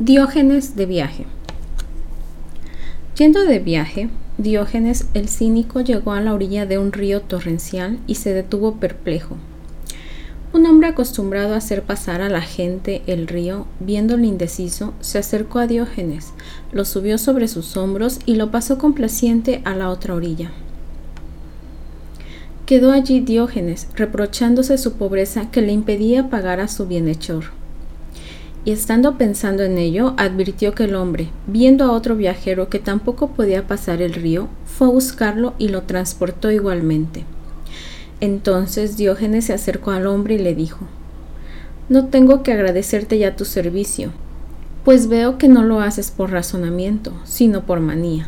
Diógenes de viaje. Yendo de viaje, Diógenes el cínico llegó a la orilla de un río torrencial y se detuvo perplejo. Un hombre acostumbrado a hacer pasar a la gente el río, viéndolo indeciso, se acercó a Diógenes, lo subió sobre sus hombros y lo pasó complaciente a la otra orilla. Quedó allí Diógenes, reprochándose su pobreza que le impedía pagar a su bienhechor y estando pensando en ello, advirtió que el hombre, viendo a otro viajero que tampoco podía pasar el río, fue a buscarlo y lo transportó igualmente. Entonces Diógenes se acercó al hombre y le dijo, No tengo que agradecerte ya tu servicio, pues veo que no lo haces por razonamiento, sino por manía.